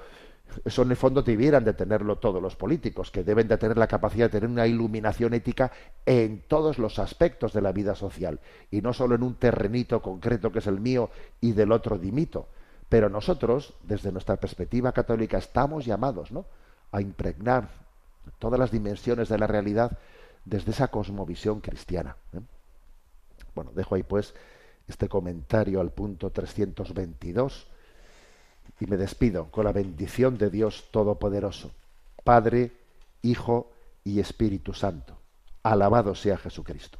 eso en el fondo debieran de tenerlo todos los políticos, que deben de tener la capacidad de tener una iluminación ética en todos los aspectos de la vida social, y no solo en un terrenito concreto que es el mío y del otro dimito, pero nosotros, desde nuestra perspectiva católica, estamos llamados ¿no? a impregnar todas las dimensiones de la realidad desde esa cosmovisión cristiana. ¿eh? Bueno, dejo ahí pues este comentario al punto 322 y me despido con la bendición de Dios Todopoderoso, Padre, Hijo y Espíritu Santo. Alabado sea Jesucristo.